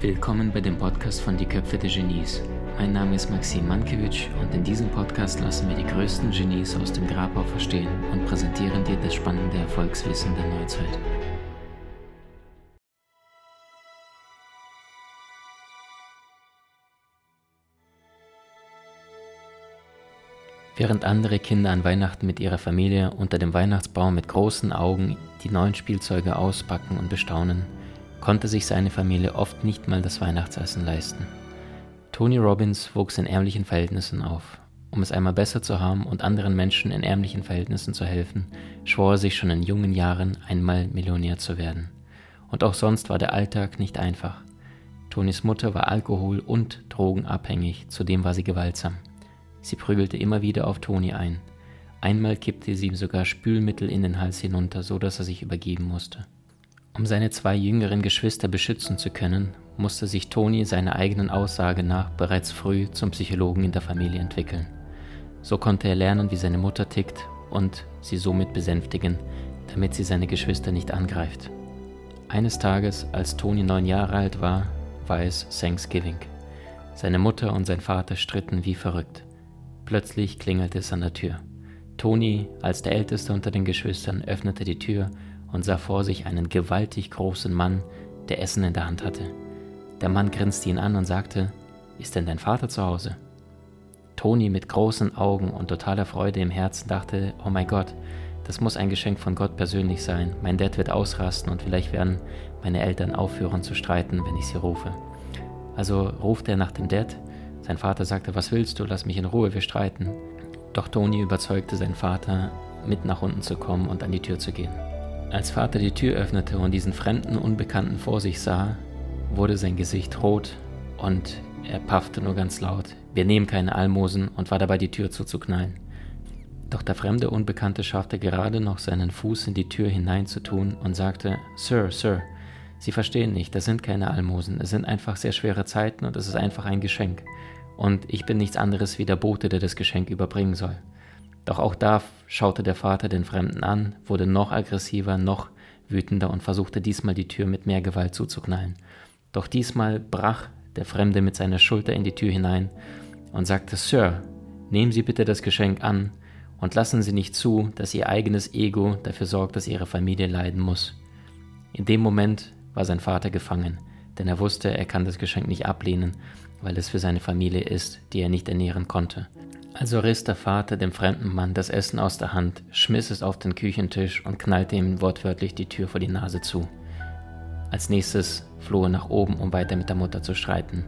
Willkommen bei dem Podcast von Die Köpfe der Genies. Mein Name ist Maxim Mankewitsch und in diesem Podcast lassen wir die größten Genies aus dem Grabau verstehen und präsentieren dir das spannende Erfolgswissen der Neuzeit. Während andere Kinder an Weihnachten mit ihrer Familie unter dem Weihnachtsbaum mit großen Augen die neuen Spielzeuge auspacken und bestaunen, konnte sich seine Familie oft nicht mal das Weihnachtsessen leisten. Tony Robbins wuchs in ärmlichen Verhältnissen auf. Um es einmal besser zu haben und anderen Menschen in ärmlichen Verhältnissen zu helfen, schwor er sich schon in jungen Jahren einmal Millionär zu werden. Und auch sonst war der Alltag nicht einfach. Tonys Mutter war alkohol- und drogenabhängig, zudem war sie gewaltsam. Sie prügelte immer wieder auf Toni ein. Einmal kippte sie ihm sogar Spülmittel in den Hals hinunter, so dass er sich übergeben musste. Um seine zwei jüngeren Geschwister beschützen zu können, musste sich Toni seiner eigenen Aussage nach bereits früh zum Psychologen in der Familie entwickeln. So konnte er lernen, wie seine Mutter tickt und sie somit besänftigen, damit sie seine Geschwister nicht angreift. Eines Tages, als Toni neun Jahre alt war, war es Thanksgiving. Seine Mutter und sein Vater stritten wie verrückt. Plötzlich klingelte es an der Tür. Toni, als der Älteste unter den Geschwistern, öffnete die Tür und sah vor sich einen gewaltig großen Mann, der Essen in der Hand hatte. Der Mann grinste ihn an und sagte, Ist denn dein Vater zu Hause? Toni mit großen Augen und totaler Freude im Herzen dachte, Oh mein Gott, das muss ein Geschenk von Gott persönlich sein. Mein Dad wird ausrasten und vielleicht werden meine Eltern aufhören zu streiten, wenn ich sie rufe. Also ruft er nach dem Dad sein Vater sagte, was willst du, lass mich in Ruhe, wir streiten. Doch Toni überzeugte seinen Vater, mit nach unten zu kommen und an die Tür zu gehen. Als Vater die Tür öffnete und diesen fremden Unbekannten vor sich sah, wurde sein Gesicht rot und er paffte nur ganz laut, wir nehmen keine Almosen und war dabei die Tür zuzuknallen. Doch der fremde Unbekannte schaffte gerade noch seinen Fuß in die Tür hineinzutun und sagte, Sir, Sir, Sie verstehen nicht, das sind keine Almosen, es sind einfach sehr schwere Zeiten und es ist einfach ein Geschenk. Und ich bin nichts anderes wie der Bote, der das Geschenk überbringen soll. Doch auch da schaute der Vater den Fremden an, wurde noch aggressiver, noch wütender und versuchte diesmal die Tür mit mehr Gewalt zuzuknallen. Doch diesmal brach der Fremde mit seiner Schulter in die Tür hinein und sagte, Sir, nehmen Sie bitte das Geschenk an und lassen Sie nicht zu, dass Ihr eigenes Ego dafür sorgt, dass Ihre Familie leiden muss. In dem Moment war sein Vater gefangen, denn er wusste, er kann das Geschenk nicht ablehnen, weil es für seine Familie ist, die er nicht ernähren konnte. Also riss der Vater dem fremden Mann das Essen aus der Hand, schmiss es auf den Küchentisch und knallte ihm wortwörtlich die Tür vor die Nase zu. Als nächstes floh er nach oben, um weiter mit der Mutter zu streiten.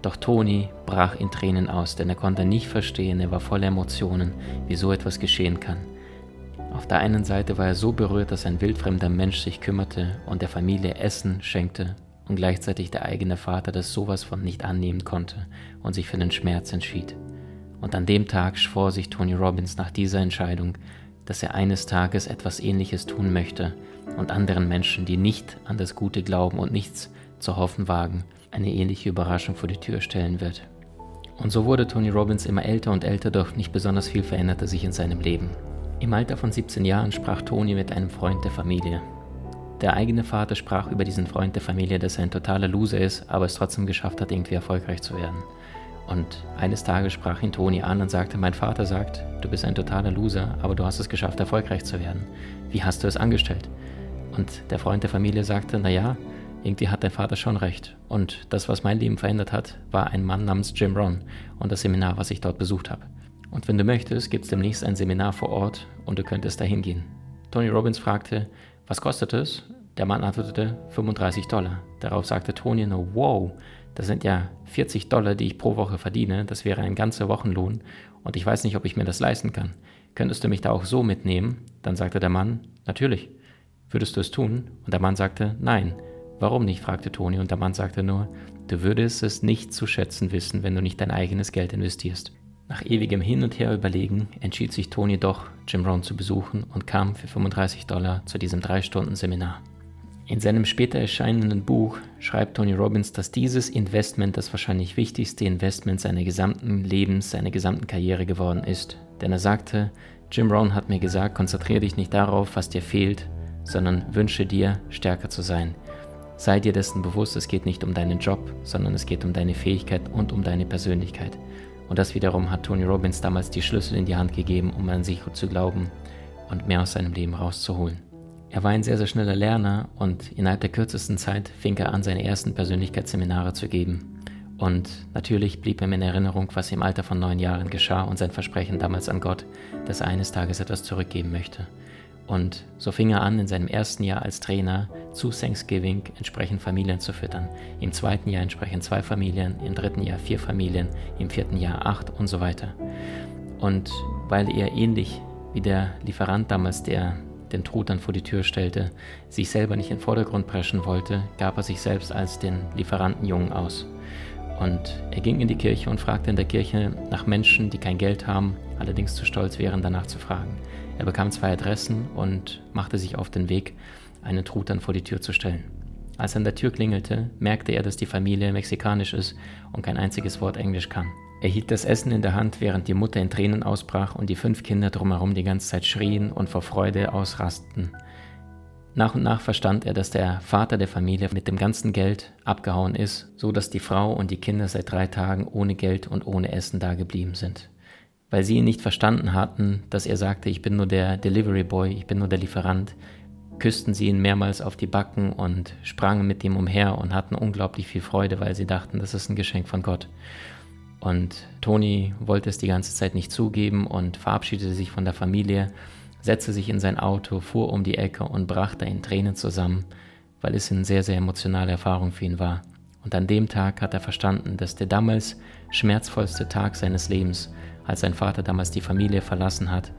Doch Toni brach in Tränen aus, denn er konnte nicht verstehen, er war voller Emotionen, wie so etwas geschehen kann. Auf der einen Seite war er so berührt, dass ein wildfremder Mensch sich kümmerte und der Familie Essen schenkte und gleichzeitig der eigene Vater das sowas von nicht annehmen konnte und sich für den Schmerz entschied. Und an dem Tag schwor sich Tony Robbins nach dieser Entscheidung, dass er eines Tages etwas Ähnliches tun möchte und anderen Menschen, die nicht an das Gute glauben und nichts zu hoffen wagen, eine ähnliche Überraschung vor die Tür stellen wird. Und so wurde Tony Robbins immer älter und älter, doch nicht besonders viel veränderte sich in seinem Leben. Im Alter von 17 Jahren sprach Toni mit einem Freund der Familie. Der eigene Vater sprach über diesen Freund der Familie, dass er ein totaler Loser ist, aber es trotzdem geschafft hat, irgendwie erfolgreich zu werden. Und eines Tages sprach ihn Toni an und sagte, mein Vater sagt, du bist ein totaler Loser, aber du hast es geschafft, erfolgreich zu werden. Wie hast du es angestellt? Und der Freund der Familie sagte, naja, irgendwie hat dein Vater schon recht. Und das, was mein Leben verändert hat, war ein Mann namens Jim Rohn und das Seminar, was ich dort besucht habe. Und wenn du möchtest, gibt es demnächst ein Seminar vor Ort und du könntest da hingehen. Tony Robbins fragte, was kostet es? Der Mann antwortete 35 Dollar. Darauf sagte Tony nur, wow, das sind ja 40 Dollar, die ich pro Woche verdiene. Das wäre ein ganzer Wochenlohn und ich weiß nicht, ob ich mir das leisten kann. Könntest du mich da auch so mitnehmen? Dann sagte der Mann, natürlich. Würdest du es tun? Und der Mann sagte, nein. Warum nicht? fragte Tony und der Mann sagte nur, du würdest es nicht zu schätzen wissen, wenn du nicht dein eigenes Geld investierst. Nach ewigem Hin und Her überlegen entschied sich Tony doch, Jim Rohn zu besuchen und kam für 35 Dollar zu diesem 3-Stunden-Seminar. In seinem später erscheinenden Buch schreibt Tony Robbins, dass dieses Investment das wahrscheinlich wichtigste Investment seiner gesamten Lebens, seiner gesamten Karriere geworden ist. Denn er sagte, Jim Rohn hat mir gesagt, konzentriere dich nicht darauf, was dir fehlt, sondern wünsche dir, stärker zu sein. Sei dir dessen bewusst, es geht nicht um deinen Job, sondern es geht um deine Fähigkeit und um deine Persönlichkeit. Und das wiederum hat Tony Robbins damals die Schlüssel in die Hand gegeben, um an sich zu glauben und mehr aus seinem Leben rauszuholen. Er war ein sehr, sehr schneller Lerner und innerhalb der kürzesten Zeit fing er an, seine ersten Persönlichkeitsseminare zu geben. Und natürlich blieb ihm in Erinnerung, was im Alter von neun Jahren geschah und sein Versprechen damals an Gott, dass er eines Tages etwas zurückgeben möchte. Und so fing er an, in seinem ersten Jahr als Trainer zu Thanksgiving entsprechend Familien zu füttern. Im zweiten Jahr entsprechend zwei Familien, im dritten Jahr vier Familien, im vierten Jahr acht und so weiter. Und weil er ähnlich wie der Lieferant damals, der den Tod dann vor die Tür stellte, sich selber nicht in den Vordergrund preschen wollte, gab er sich selbst als den Lieferantenjungen aus. Und er ging in die Kirche und fragte in der Kirche nach Menschen, die kein Geld haben, allerdings zu stolz wären, danach zu fragen. Er bekam zwei Adressen und machte sich auf den Weg, einen Truthahn vor die Tür zu stellen. Als er an der Tür klingelte, merkte er, dass die Familie mexikanisch ist und kein einziges Wort Englisch kann. Er hielt das Essen in der Hand, während die Mutter in Tränen ausbrach und die fünf Kinder drumherum die ganze Zeit schrien und vor Freude ausrasteten. Nach und nach verstand er, dass der Vater der Familie mit dem ganzen Geld abgehauen ist, so dass die Frau und die Kinder seit drei Tagen ohne Geld und ohne Essen dageblieben sind weil sie ihn nicht verstanden hatten, dass er sagte, ich bin nur der Delivery Boy, ich bin nur der Lieferant, küssten sie ihn mehrmals auf die Backen und sprangen mit ihm umher und hatten unglaublich viel Freude, weil sie dachten, das ist ein Geschenk von Gott. Und Toni wollte es die ganze Zeit nicht zugeben und verabschiedete sich von der Familie, setzte sich in sein Auto, fuhr um die Ecke und brachte in Tränen zusammen, weil es eine sehr, sehr emotionale Erfahrung für ihn war. Und an dem Tag hat er verstanden, dass der damals schmerzvollste Tag seines Lebens als sein Vater damals die Familie verlassen hat,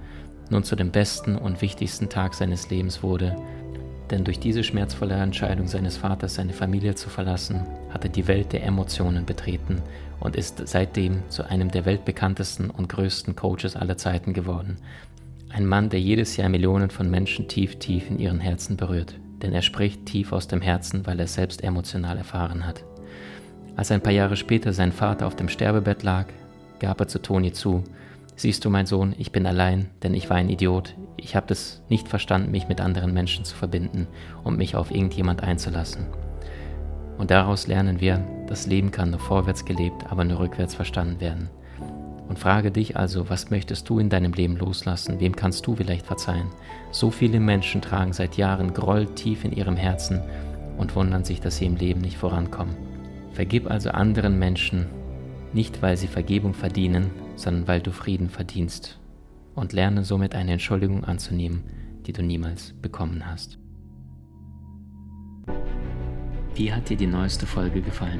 nun zu dem besten und wichtigsten Tag seines Lebens wurde, denn durch diese schmerzvolle Entscheidung seines Vaters, seine Familie zu verlassen, hat er die Welt der Emotionen betreten und ist seitdem zu einem der weltbekanntesten und größten Coaches aller Zeiten geworden. Ein Mann, der jedes Jahr Millionen von Menschen tief, tief in ihren Herzen berührt, denn er spricht tief aus dem Herzen, weil er selbst emotional erfahren hat. Als ein paar Jahre später sein Vater auf dem Sterbebett lag, gab er zu Toni zu. Siehst du, mein Sohn, ich bin allein, denn ich war ein Idiot. Ich habe es nicht verstanden, mich mit anderen Menschen zu verbinden und mich auf irgendjemand einzulassen. Und daraus lernen wir, das Leben kann nur vorwärts gelebt, aber nur rückwärts verstanden werden. Und frage dich also, was möchtest du in deinem Leben loslassen? Wem kannst du vielleicht verzeihen? So viele Menschen tragen seit Jahren Groll tief in ihrem Herzen und wundern sich, dass sie im Leben nicht vorankommen. Vergib also anderen Menschen nicht weil sie Vergebung verdienen, sondern weil du Frieden verdienst und lerne somit eine Entschuldigung anzunehmen, die du niemals bekommen hast. Wie hat dir die neueste Folge gefallen?